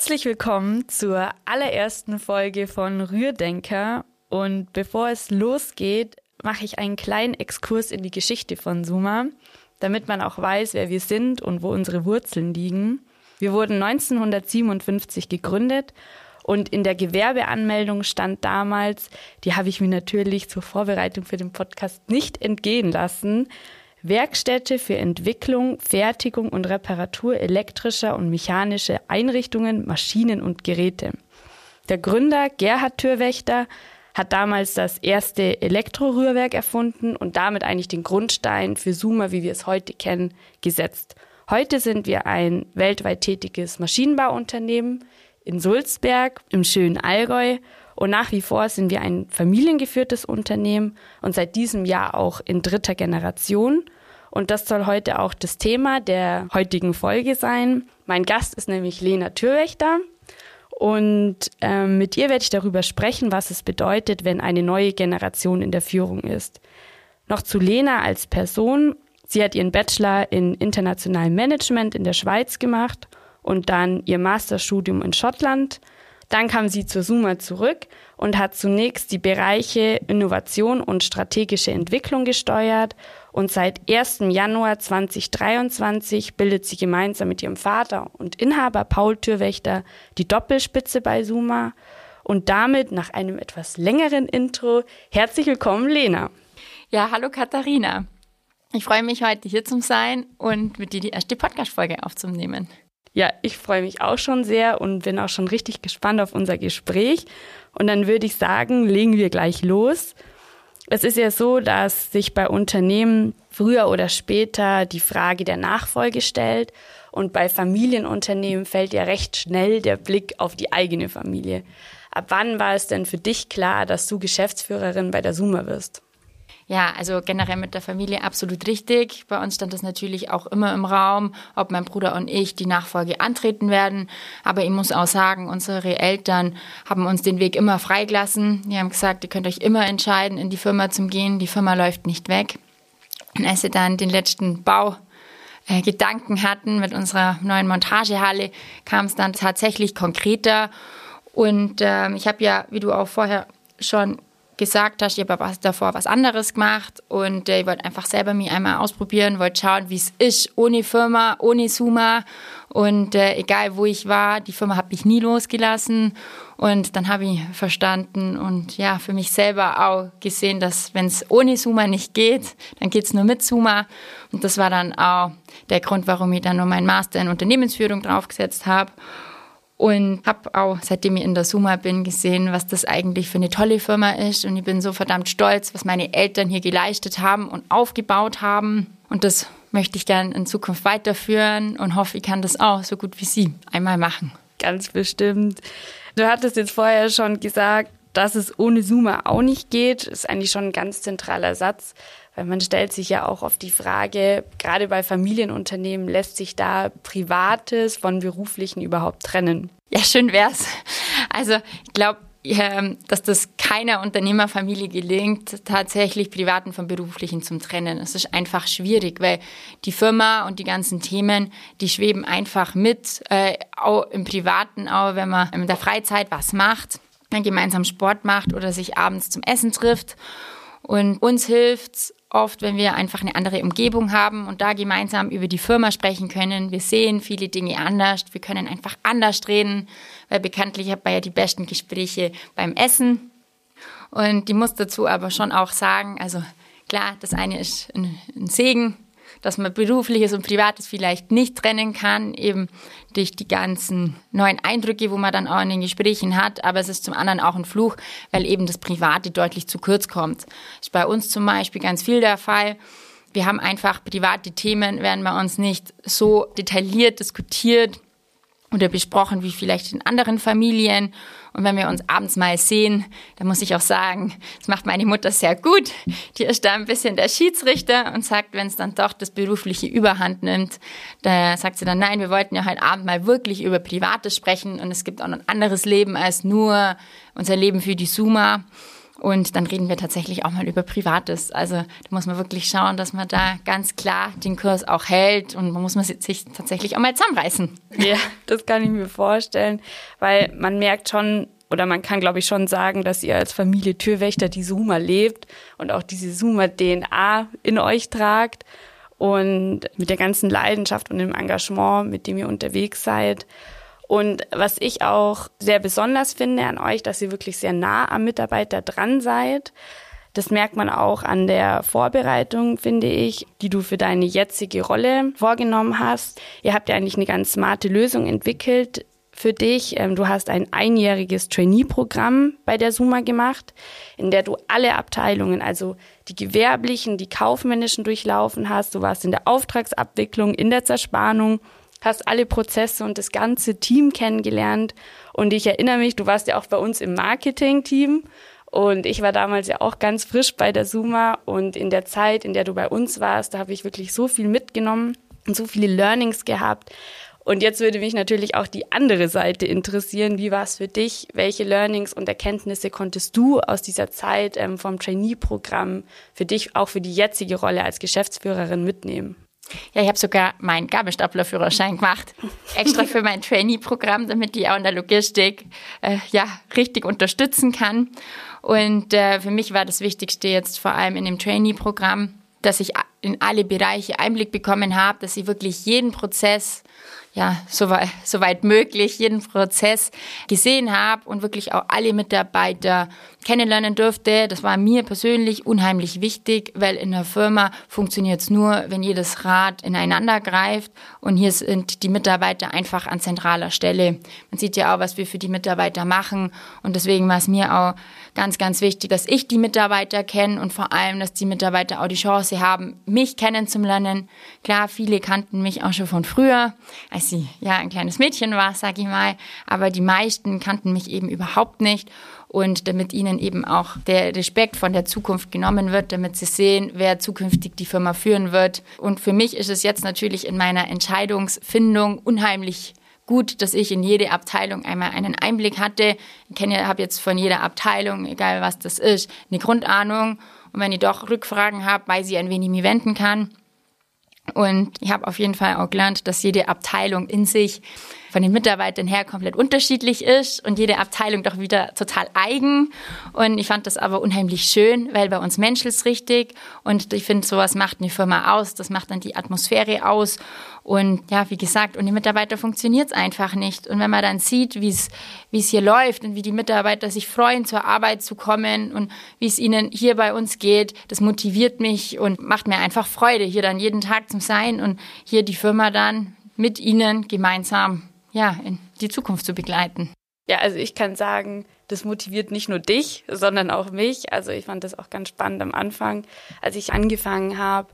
Herzlich willkommen zur allerersten Folge von Rührdenker. Und bevor es losgeht, mache ich einen kleinen Exkurs in die Geschichte von Suma, damit man auch weiß, wer wir sind und wo unsere Wurzeln liegen. Wir wurden 1957 gegründet und in der Gewerbeanmeldung stand damals, die habe ich mir natürlich zur Vorbereitung für den Podcast nicht entgehen lassen, Werkstätte für Entwicklung, Fertigung und Reparatur elektrischer und mechanischer Einrichtungen, Maschinen und Geräte. Der Gründer Gerhard Türwächter hat damals das erste Elektrorührwerk erfunden und damit eigentlich den Grundstein für Suma, wie wir es heute kennen, gesetzt. Heute sind wir ein weltweit tätiges Maschinenbauunternehmen in Sulzberg im schönen Allgäu und nach wie vor sind wir ein familiengeführtes Unternehmen und seit diesem Jahr auch in dritter Generation. Und das soll heute auch das Thema der heutigen Folge sein. Mein Gast ist nämlich Lena Türwächter. Und ähm, mit ihr werde ich darüber sprechen, was es bedeutet, wenn eine neue Generation in der Führung ist. Noch zu Lena als Person. Sie hat ihren Bachelor in internationalem Management in der Schweiz gemacht und dann ihr Masterstudium in Schottland. Dann kam sie zur Suma zurück und hat zunächst die Bereiche Innovation und strategische Entwicklung gesteuert und seit 1. Januar 2023 bildet sie gemeinsam mit ihrem Vater und Inhaber Paul Türwächter die Doppelspitze bei Suma. Und damit nach einem etwas längeren Intro herzlich willkommen, Lena. Ja, hallo Katharina. Ich freue mich heute hier zu sein und mit dir die erste Podcast-Folge aufzunehmen. Ja, ich freue mich auch schon sehr und bin auch schon richtig gespannt auf unser Gespräch. Und dann würde ich sagen, legen wir gleich los. Es ist ja so, dass sich bei Unternehmen früher oder später die Frage der Nachfolge stellt. Und bei Familienunternehmen fällt ja recht schnell der Blick auf die eigene Familie. Ab wann war es denn für dich klar, dass du Geschäftsführerin bei der Suma wirst? Ja, also generell mit der Familie absolut richtig. Bei uns stand das natürlich auch immer im Raum, ob mein Bruder und ich die Nachfolge antreten werden. Aber ich muss auch sagen, unsere Eltern haben uns den Weg immer freigelassen. Die haben gesagt, ihr könnt euch immer entscheiden, in die Firma zu gehen. Die Firma läuft nicht weg. Und als sie dann den letzten Bau äh, hatten mit unserer neuen Montagehalle, kam es dann tatsächlich konkreter. Und äh, ich habe ja, wie du auch vorher schon gesagt hast, ich habe aber davor was anderes gemacht und äh, ich wollte einfach selber mich einmal ausprobieren, wollte schauen, wie es ist, ohne Firma, ohne Suma und äh, egal wo ich war, die Firma hat mich nie losgelassen und dann habe ich verstanden und ja, für mich selber auch gesehen, dass wenn es ohne Suma nicht geht, dann geht es nur mit Suma und das war dann auch der Grund, warum ich dann nur meinen Master in Unternehmensführung draufgesetzt habe und habe auch, seitdem ich in der Suma bin, gesehen, was das eigentlich für eine tolle Firma ist. Und ich bin so verdammt stolz, was meine Eltern hier geleistet haben und aufgebaut haben. Und das möchte ich gerne in Zukunft weiterführen und hoffe, ich kann das auch so gut wie Sie einmal machen. Ganz bestimmt. Du hattest jetzt vorher schon gesagt, dass es ohne Suma auch nicht geht. Ist eigentlich schon ein ganz zentraler Satz. Weil man stellt sich ja auch oft die Frage, gerade bei Familienunternehmen, lässt sich da Privates von Beruflichen überhaupt trennen? Ja, schön wär's. Also ich glaube, dass das keiner Unternehmerfamilie gelingt, tatsächlich Privaten von Beruflichen zu trennen. Es ist einfach schwierig, weil die Firma und die ganzen Themen, die schweben einfach mit, äh, auch im Privaten, auch wenn man in der Freizeit was macht, gemeinsam Sport macht oder sich abends zum Essen trifft. Und uns hilft oft, wenn wir einfach eine andere Umgebung haben und da gemeinsam über die Firma sprechen können. Wir sehen viele Dinge anders, wir können einfach anders reden, weil bekanntlich hat man ja die besten Gespräche beim Essen. Und die muss dazu aber schon auch sagen, also klar, das eine ist ein, ein Segen, dass man berufliches und privates vielleicht nicht trennen kann, eben durch die ganzen neuen Eindrücke, wo man dann auch in den Gesprächen hat. Aber es ist zum anderen auch ein Fluch, weil eben das Private deutlich zu kurz kommt. Das ist bei uns zum Beispiel ganz viel der Fall. Wir haben einfach private Themen, werden bei uns nicht so detailliert diskutiert oder besprochen wie vielleicht in anderen Familien. Und wenn wir uns abends mal sehen, dann muss ich auch sagen, das macht meine Mutter sehr gut. Die ist da ein bisschen der Schiedsrichter und sagt, wenn es dann doch das Berufliche überhand nimmt, da sagt sie dann, nein, wir wollten ja heute Abend mal wirklich über Privates sprechen und es gibt auch noch ein anderes Leben als nur unser Leben für die Suma. Und dann reden wir tatsächlich auch mal über Privates. Also da muss man wirklich schauen, dass man da ganz klar den Kurs auch hält und man muss man sich tatsächlich auch mal zusammenreißen. Ja, das kann ich mir vorstellen, weil man merkt schon, oder man kann, glaube ich, schon sagen, dass ihr als Familie Türwächter die Suma lebt und auch diese Suma-DNA in euch tragt und mit der ganzen Leidenschaft und dem Engagement, mit dem ihr unterwegs seid. Und was ich auch sehr besonders finde an euch, dass ihr wirklich sehr nah am Mitarbeiter dran seid. Das merkt man auch an der Vorbereitung, finde ich, die du für deine jetzige Rolle vorgenommen hast. Ihr habt ja eigentlich eine ganz smarte Lösung entwickelt für dich. Ähm, du hast ein einjähriges Trainee-Programm bei der Suma gemacht, in der du alle Abteilungen, also die gewerblichen, die kaufmännischen durchlaufen hast. Du warst in der Auftragsabwicklung, in der Zerspannung hast alle Prozesse und das ganze Team kennengelernt. Und ich erinnere mich, du warst ja auch bei uns im Marketing-Team. Und ich war damals ja auch ganz frisch bei der Suma. Und in der Zeit, in der du bei uns warst, da habe ich wirklich so viel mitgenommen und so viele Learnings gehabt. Und jetzt würde mich natürlich auch die andere Seite interessieren. Wie war es für dich? Welche Learnings und Erkenntnisse konntest du aus dieser Zeit ähm, vom Trainee-Programm für dich auch für die jetzige Rolle als Geschäftsführerin mitnehmen? Ja, ich habe sogar meinen Gabelstaplerführerschein gemacht, extra für mein Trainee-Programm, damit ich auch in der Logistik äh, ja richtig unterstützen kann. Und äh, für mich war das Wichtigste jetzt vor allem in dem Trainee-Programm, dass ich in alle Bereiche Einblick bekommen habe, dass ich wirklich jeden Prozess ja, soweit, soweit möglich jeden Prozess gesehen habe und wirklich auch alle Mitarbeiter kennenlernen durfte. Das war mir persönlich unheimlich wichtig, weil in der Firma funktioniert es nur, wenn jedes Rad ineinander greift und hier sind die Mitarbeiter einfach an zentraler Stelle. Man sieht ja auch, was wir für die Mitarbeiter machen und deswegen war es mir auch ganz, ganz wichtig, dass ich die Mitarbeiter kenne und vor allem, dass die Mitarbeiter auch die Chance haben, mich kennenzulernen. Klar, viele kannten mich auch schon von früher, als sie ja ein kleines Mädchen war, sag ich mal, aber die meisten kannten mich eben überhaupt nicht und damit ihnen eben auch der Respekt von der Zukunft genommen wird, damit sie sehen, wer zukünftig die Firma führen wird. Und für mich ist es jetzt natürlich in meiner Entscheidungsfindung unheimlich gut, dass ich in jede Abteilung einmal einen Einblick hatte. Ich habe jetzt von jeder Abteilung, egal was das ist, eine Grundahnung. Und wenn ich doch Rückfragen habe, weiß ich, an wen ich mich wenden kann. Und ich habe auf jeden Fall auch gelernt, dass jede Abteilung in sich von den Mitarbeitern her komplett unterschiedlich ist und jede Abteilung doch wieder total eigen. Und ich fand das aber unheimlich schön, weil bei uns menschelt richtig. Und ich finde, sowas macht eine Firma aus. Das macht dann die Atmosphäre aus. Und ja, wie gesagt, ohne Mitarbeiter funktioniert es einfach nicht. Und wenn man dann sieht, wie es hier läuft und wie die Mitarbeiter sich freuen, zur Arbeit zu kommen und wie es ihnen hier bei uns geht, das motiviert mich und macht mir einfach Freude, hier dann jeden Tag zu sein und hier die Firma dann mit ihnen gemeinsam ja, in die Zukunft zu begleiten. Ja, also ich kann sagen, das motiviert nicht nur dich, sondern auch mich. Also ich fand das auch ganz spannend am Anfang, als ich angefangen habe.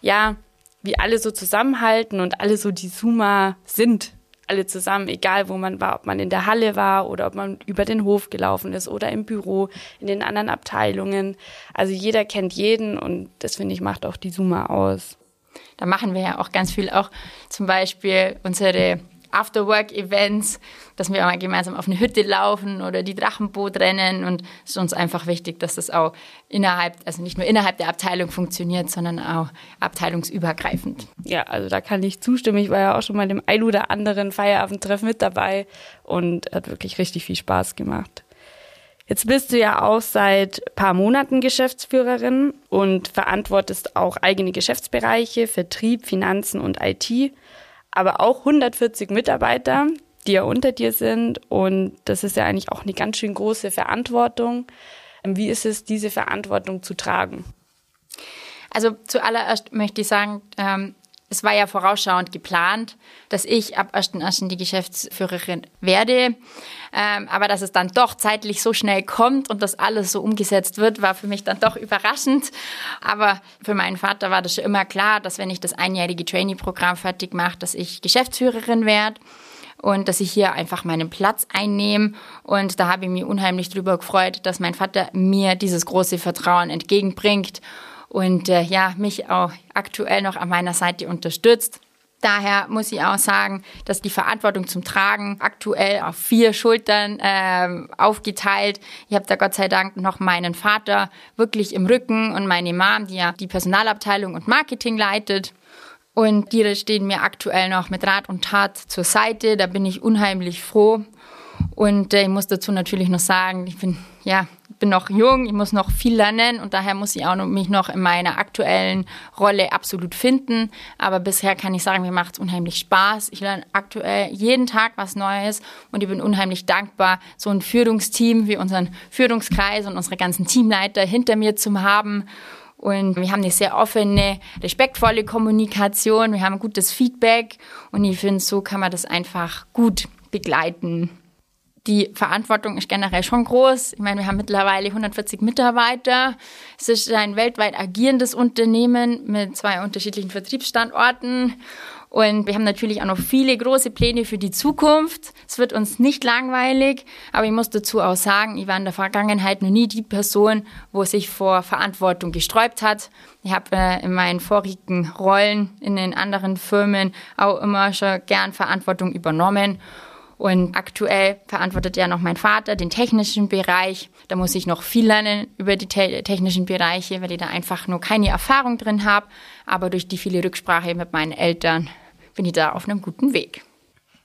Ja, wie alle so zusammenhalten und alle so die Suma sind. Alle zusammen, egal wo man war, ob man in der Halle war oder ob man über den Hof gelaufen ist oder im Büro, in den anderen Abteilungen. Also jeder kennt jeden und das finde ich macht auch die Suma aus. Da machen wir ja auch ganz viel, auch zum Beispiel unsere Afterwork-Events, dass wir mal gemeinsam auf eine Hütte laufen oder die Drachenboot rennen. Und es ist uns einfach wichtig, dass das auch innerhalb, also nicht nur innerhalb der Abteilung funktioniert, sondern auch abteilungsübergreifend. Ja, also da kann ich zustimmen. Ich war ja auch schon mal dem ein oder anderen Feierabendtreff mit dabei und hat wirklich richtig viel Spaß gemacht. Jetzt bist du ja auch seit paar Monaten Geschäftsführerin und verantwortest auch eigene Geschäftsbereiche, Vertrieb, Finanzen und IT aber auch 140 Mitarbeiter, die ja unter dir sind. Und das ist ja eigentlich auch eine ganz schön große Verantwortung. Wie ist es, diese Verantwortung zu tragen? Also zuallererst möchte ich sagen, ähm, es war ja vorausschauend geplant, dass ich ab 1.1. die Geschäftsführerin werde. Ähm, aber dass es dann doch zeitlich so schnell kommt und das alles so umgesetzt wird, war für mich dann doch überraschend. Aber für meinen Vater war das schon immer klar, dass wenn ich das einjährige Trainee-Programm fertig mache, dass ich Geschäftsführerin werde und dass ich hier einfach meinen Platz einnehme. Und da habe ich mich unheimlich drüber gefreut, dass mein Vater mir dieses große Vertrauen entgegenbringt und äh, ja, mich auch aktuell noch an meiner Seite unterstützt. Daher muss ich auch sagen, dass die Verantwortung zum Tragen aktuell auf vier Schultern äh, aufgeteilt. Ich habe da Gott sei Dank noch meinen Vater wirklich im Rücken und meine Mom, die ja die Personalabteilung und Marketing leitet. Und die stehen mir aktuell noch mit Rat und Tat zur Seite. Da bin ich unheimlich froh. Und äh, ich muss dazu natürlich noch sagen, ich bin ja bin noch jung, ich muss noch viel lernen und daher muss ich auch mich noch in meiner aktuellen Rolle absolut finden. Aber bisher kann ich sagen, mir macht es unheimlich Spaß. Ich lerne aktuell jeden Tag was Neues und ich bin unheimlich dankbar, so ein Führungsteam wie unseren Führungskreis und unsere ganzen Teamleiter hinter mir zu haben. Und wir haben eine sehr offene, respektvolle Kommunikation, wir haben gutes Feedback und ich finde, so kann man das einfach gut begleiten die Verantwortung ist generell schon groß. Ich meine, wir haben mittlerweile 140 Mitarbeiter. Es ist ein weltweit agierendes Unternehmen mit zwei unterschiedlichen Vertriebsstandorten. Und wir haben natürlich auch noch viele große Pläne für die Zukunft. Es wird uns nicht langweilig, aber ich muss dazu auch sagen, ich war in der Vergangenheit noch nie die Person, wo sich vor Verantwortung gesträubt hat. Ich habe äh, in meinen vorigen Rollen in den anderen Firmen auch immer schon gern Verantwortung übernommen. Und aktuell verantwortet ja noch mein Vater den technischen Bereich. Da muss ich noch viel lernen über die te technischen Bereiche, weil ich da einfach nur keine Erfahrung drin habe. Aber durch die viele Rücksprache mit meinen Eltern bin ich da auf einem guten Weg.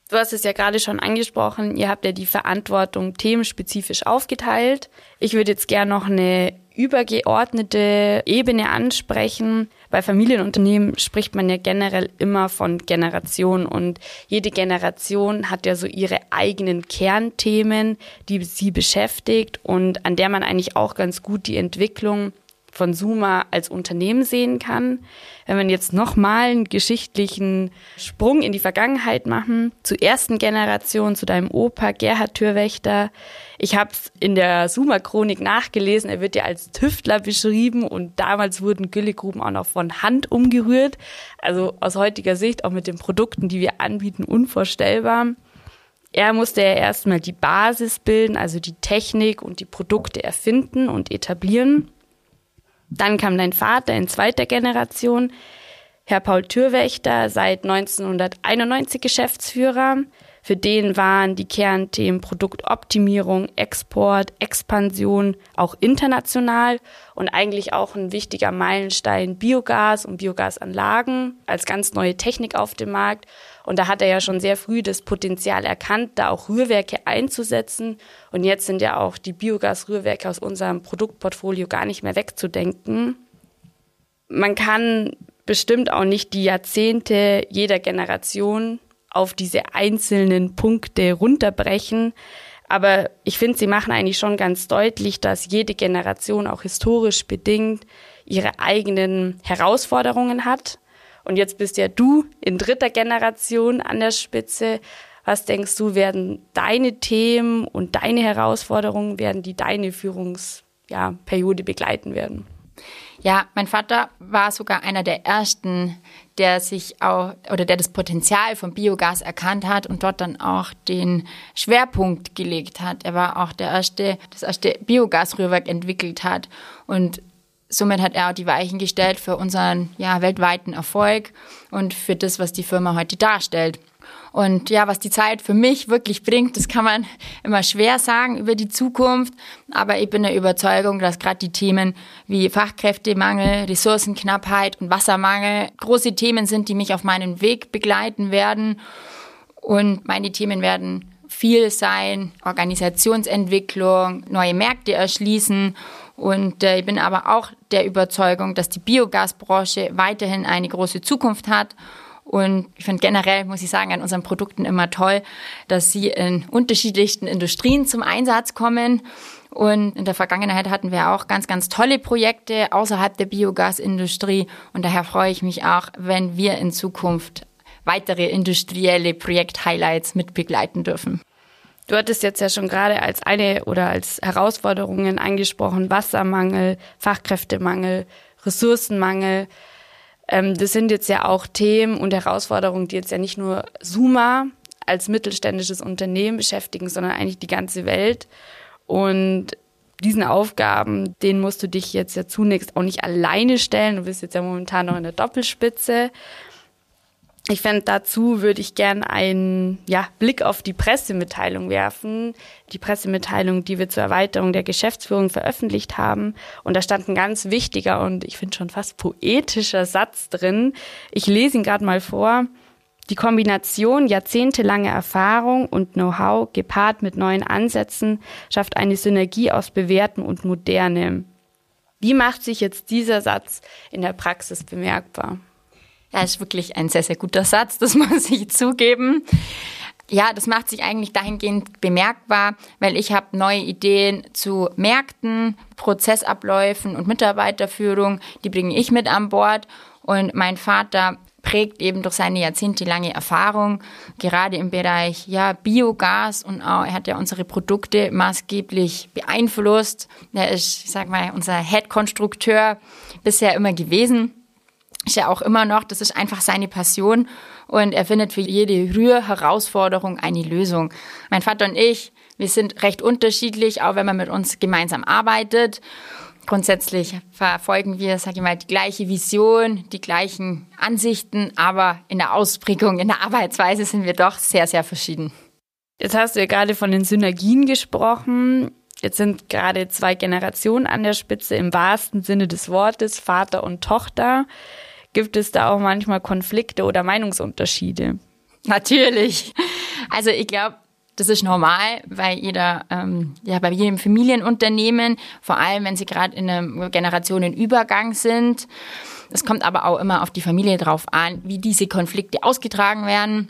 Du hast es ja gerade schon angesprochen, ihr habt ja die Verantwortung themenspezifisch aufgeteilt. Ich würde jetzt gerne noch eine übergeordnete Ebene ansprechen. Bei Familienunternehmen spricht man ja generell immer von Generation und jede Generation hat ja so ihre eigenen Kernthemen, die sie beschäftigt und an der man eigentlich auch ganz gut die Entwicklung von Suma als Unternehmen sehen kann. Wenn wir jetzt nochmal einen geschichtlichen Sprung in die Vergangenheit machen, zur ersten Generation, zu deinem Opa Gerhard Türwächter. Ich habe es in der Suma-Chronik nachgelesen, er wird ja als Tüftler beschrieben und damals wurden Güllegruben auch noch von Hand umgerührt. Also aus heutiger Sicht, auch mit den Produkten, die wir anbieten, unvorstellbar. Er musste ja erstmal die Basis bilden, also die Technik und die Produkte erfinden und etablieren. Dann kam dein Vater in zweiter Generation, Herr Paul Türwächter, seit 1991 Geschäftsführer. Für den waren die Kernthemen Produktoptimierung, Export, Expansion, auch international und eigentlich auch ein wichtiger Meilenstein Biogas und Biogasanlagen als ganz neue Technik auf dem Markt. Und da hat er ja schon sehr früh das Potenzial erkannt, da auch Rührwerke einzusetzen. Und jetzt sind ja auch die Biogas-Rührwerke aus unserem Produktportfolio gar nicht mehr wegzudenken. Man kann bestimmt auch nicht die Jahrzehnte jeder Generation auf diese einzelnen Punkte runterbrechen. Aber ich finde, sie machen eigentlich schon ganz deutlich, dass jede Generation auch historisch bedingt ihre eigenen Herausforderungen hat. Und jetzt bist ja du in dritter Generation an der Spitze. Was denkst du, werden deine Themen und deine Herausforderungen, werden die deine Führungsperiode begleiten werden? Ja, mein Vater war sogar einer der ersten, der sich auch oder der das Potenzial von Biogas erkannt hat und dort dann auch den Schwerpunkt gelegt hat. Er war auch der erste, das erste Biogasrührwerk entwickelt hat und somit hat er auch die Weichen gestellt für unseren ja, weltweiten Erfolg und für das, was die Firma heute darstellt. Und ja, was die Zeit für mich wirklich bringt, das kann man immer schwer sagen über die Zukunft. Aber ich bin der Überzeugung, dass gerade die Themen wie Fachkräftemangel, Ressourcenknappheit und Wassermangel große Themen sind, die mich auf meinen Weg begleiten werden. Und meine Themen werden viel sein, Organisationsentwicklung, neue Märkte erschließen. Und äh, ich bin aber auch der Überzeugung, dass die Biogasbranche weiterhin eine große Zukunft hat und ich finde generell, muss ich sagen, an unseren Produkten immer toll, dass sie in unterschiedlichsten Industrien zum Einsatz kommen. Und in der Vergangenheit hatten wir auch ganz, ganz tolle Projekte außerhalb der Biogasindustrie. Und daher freue ich mich auch, wenn wir in Zukunft weitere industrielle Projekt-Highlights mitbegleiten dürfen. Du hattest jetzt ja schon gerade als eine oder als Herausforderungen angesprochen, Wassermangel, Fachkräftemangel, Ressourcenmangel. Ähm, das sind jetzt ja auch Themen und Herausforderungen, die jetzt ja nicht nur Suma als mittelständisches Unternehmen beschäftigen, sondern eigentlich die ganze Welt. Und diesen Aufgaben, denen musst du dich jetzt ja zunächst auch nicht alleine stellen. Du bist jetzt ja momentan noch in der Doppelspitze. Ich fände, dazu würde ich gern einen ja, Blick auf die Pressemitteilung werfen. Die Pressemitteilung, die wir zur Erweiterung der Geschäftsführung veröffentlicht haben. Und da stand ein ganz wichtiger und ich finde schon fast poetischer Satz drin. Ich lese ihn gerade mal vor. Die Kombination jahrzehntelange Erfahrung und Know-how gepaart mit neuen Ansätzen schafft eine Synergie aus Bewährten und Moderne. Wie macht sich jetzt dieser Satz in der Praxis bemerkbar? Ja, ist wirklich ein sehr, sehr guter Satz, das muss ich zugeben. Ja, das macht sich eigentlich dahingehend bemerkbar, weil ich habe neue Ideen zu Märkten, Prozessabläufen und Mitarbeiterführung, die bringe ich mit an Bord. Und mein Vater prägt eben durch seine jahrzehntelange Erfahrung, gerade im Bereich ja, Biogas und auch, er hat ja unsere Produkte maßgeblich beeinflusst. Er ist, ich sag mal, unser Head-Konstrukteur bisher immer gewesen ist ja auch immer noch, das ist einfach seine Passion und er findet für jede Rührherausforderung eine Lösung. Mein Vater und ich, wir sind recht unterschiedlich, auch wenn man mit uns gemeinsam arbeitet. Grundsätzlich verfolgen wir, sage ich mal, die gleiche Vision, die gleichen Ansichten, aber in der Ausprägung, in der Arbeitsweise sind wir doch sehr, sehr verschieden. Jetzt hast du ja gerade von den Synergien gesprochen. Jetzt sind gerade zwei Generationen an der Spitze im wahrsten Sinne des Wortes, Vater und Tochter. Gibt es da auch manchmal Konflikte oder Meinungsunterschiede? Natürlich. Also ich glaube, das ist normal bei jeder, ähm, ja, bei jedem Familienunternehmen, vor allem wenn sie gerade in einem Generationenübergang sind. Es kommt aber auch immer auf die Familie drauf an, wie diese Konflikte ausgetragen werden.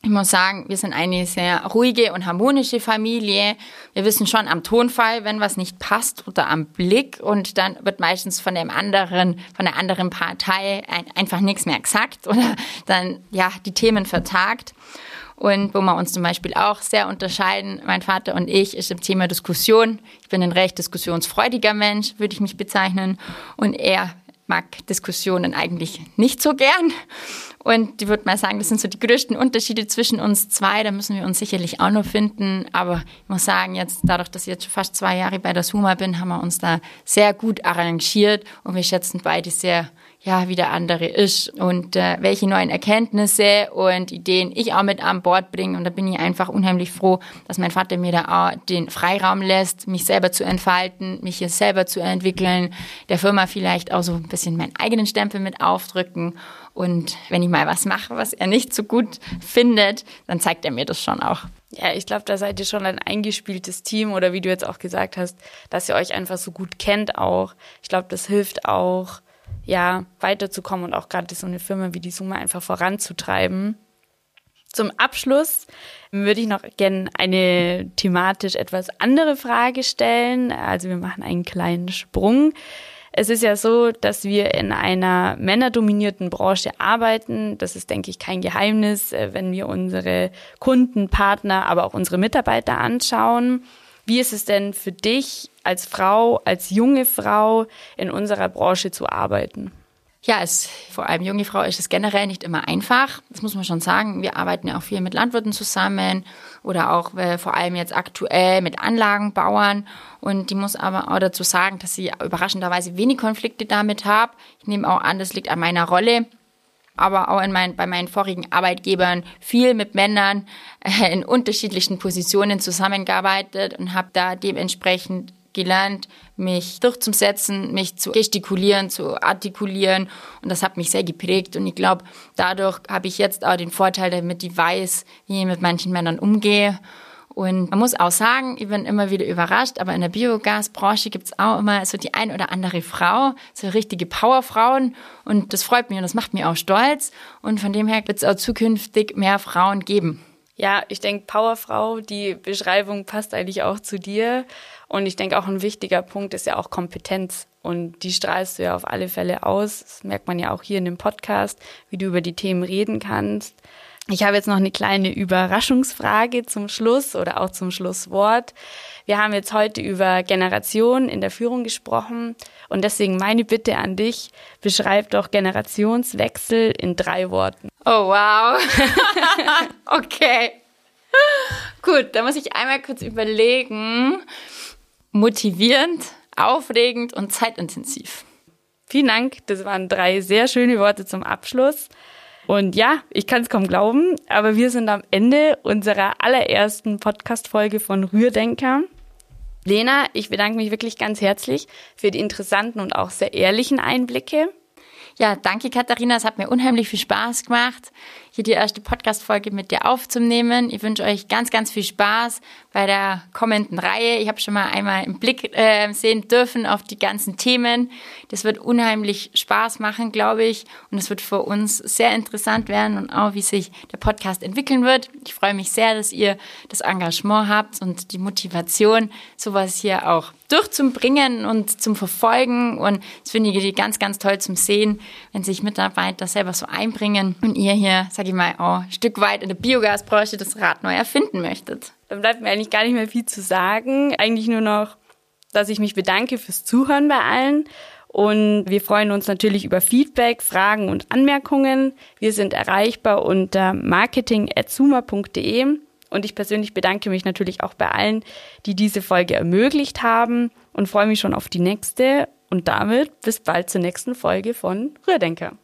Ich muss sagen, wir sind eine sehr ruhige und harmonische Familie. Wir wissen schon am Tonfall, wenn was nicht passt oder am Blick und dann wird meistens von dem anderen, von der anderen Partei einfach nichts mehr gesagt oder dann, ja, die Themen vertagt. Und wo wir uns zum Beispiel auch sehr unterscheiden, mein Vater und ich, ist im Thema Diskussion. Ich bin ein recht diskussionsfreudiger Mensch, würde ich mich bezeichnen. Und er mag Diskussionen eigentlich nicht so gern. Und ich würde mal sagen, das sind so die größten Unterschiede zwischen uns zwei. Da müssen wir uns sicherlich auch noch finden. Aber ich muss sagen, jetzt dadurch, dass ich jetzt schon fast zwei Jahre bei der Suma bin, haben wir uns da sehr gut arrangiert und wir schätzen beide sehr ja, wie der andere ist und äh, welche neuen Erkenntnisse und Ideen ich auch mit an Bord bringe. Und da bin ich einfach unheimlich froh, dass mein Vater mir da auch den Freiraum lässt, mich selber zu entfalten, mich hier selber zu entwickeln, der Firma vielleicht auch so ein bisschen meinen eigenen Stempel mit aufdrücken. Und wenn ich mal was mache, was er nicht so gut findet, dann zeigt er mir das schon auch. Ja, ich glaube, da seid ihr schon ein eingespieltes Team oder wie du jetzt auch gesagt hast, dass ihr euch einfach so gut kennt auch. Ich glaube, das hilft auch, ja, weiterzukommen und auch gerade so eine Firma wie die Summe einfach voranzutreiben. Zum Abschluss würde ich noch gerne eine thematisch etwas andere Frage stellen. Also wir machen einen kleinen Sprung. Es ist ja so, dass wir in einer männerdominierten Branche arbeiten. Das ist, denke ich, kein Geheimnis, äh, wenn wir unsere Kunden, Partner, aber auch unsere Mitarbeiter anschauen. Wie ist es denn für dich als Frau, als junge Frau in unserer Branche zu arbeiten? Ja, es, vor allem junge Frau ist es generell nicht immer einfach. Das muss man schon sagen. Wir arbeiten ja auch viel mit Landwirten zusammen oder auch äh, vor allem jetzt aktuell mit Anlagenbauern. Und die muss aber auch dazu sagen, dass sie überraschenderweise wenig Konflikte damit habe. Ich nehme auch an, das liegt an meiner Rolle aber auch in mein, bei meinen vorigen Arbeitgebern viel mit Männern äh, in unterschiedlichen Positionen zusammengearbeitet und habe da dementsprechend gelernt, mich durchzusetzen, mich zu gestikulieren, zu artikulieren. Und das hat mich sehr geprägt. Und ich glaube, dadurch habe ich jetzt auch den Vorteil, damit ich weiß, wie ich mit manchen Männern umgehe. Und man muss auch sagen, ich bin immer wieder überrascht, aber in der Biogasbranche gibt es auch immer so die ein oder andere Frau, so richtige Powerfrauen. Und das freut mich und das macht mich auch stolz. Und von dem her wird es auch zukünftig mehr Frauen geben. Ja, ich denke, Powerfrau, die Beschreibung passt eigentlich auch zu dir. Und ich denke, auch ein wichtiger Punkt ist ja auch Kompetenz. Und die strahlst du ja auf alle Fälle aus. Das merkt man ja auch hier in dem Podcast, wie du über die Themen reden kannst. Ich habe jetzt noch eine kleine Überraschungsfrage zum Schluss oder auch zum Schlusswort. Wir haben jetzt heute über Generationen in der Führung gesprochen und deswegen meine Bitte an dich, beschreib doch Generationswechsel in drei Worten. Oh wow. okay. Gut, da muss ich einmal kurz überlegen motivierend, aufregend und zeitintensiv. Vielen Dank. Das waren drei sehr schöne Worte zum Abschluss. Und ja, ich kann es kaum glauben, aber wir sind am Ende unserer allerersten Podcast-Folge von Rührdenker. Lena, ich bedanke mich wirklich ganz herzlich für die interessanten und auch sehr ehrlichen Einblicke. Ja, danke Katharina, es hat mir unheimlich viel Spaß gemacht, hier die erste Podcast-Folge mit dir aufzunehmen. Ich wünsche euch ganz, ganz viel Spaß bei der kommenden Reihe. Ich habe schon mal einmal im Blick äh, sehen dürfen auf die ganzen Themen. Das wird unheimlich Spaß machen, glaube ich. Und es wird für uns sehr interessant werden und auch, wie sich der Podcast entwickeln wird. Ich freue mich sehr, dass ihr das Engagement habt und die Motivation, sowas hier auch durchzubringen und zum Verfolgen. Und das finde ich ganz, ganz toll zum Sehen, wenn sich Mitarbeiter selber so einbringen und ihr hier, sage ich mal, auch ein Stück weit in der Biogasbranche das Rad neu erfinden möchtet. Dann bleibt mir eigentlich gar nicht mehr viel zu sagen. Eigentlich nur noch, dass ich mich bedanke fürs Zuhören bei allen. Und wir freuen uns natürlich über Feedback, Fragen und Anmerkungen. Wir sind erreichbar unter marketing.zuma.de. Und ich persönlich bedanke mich natürlich auch bei allen, die diese Folge ermöglicht haben und freue mich schon auf die nächste. Und damit bis bald zur nächsten Folge von Rührdenker.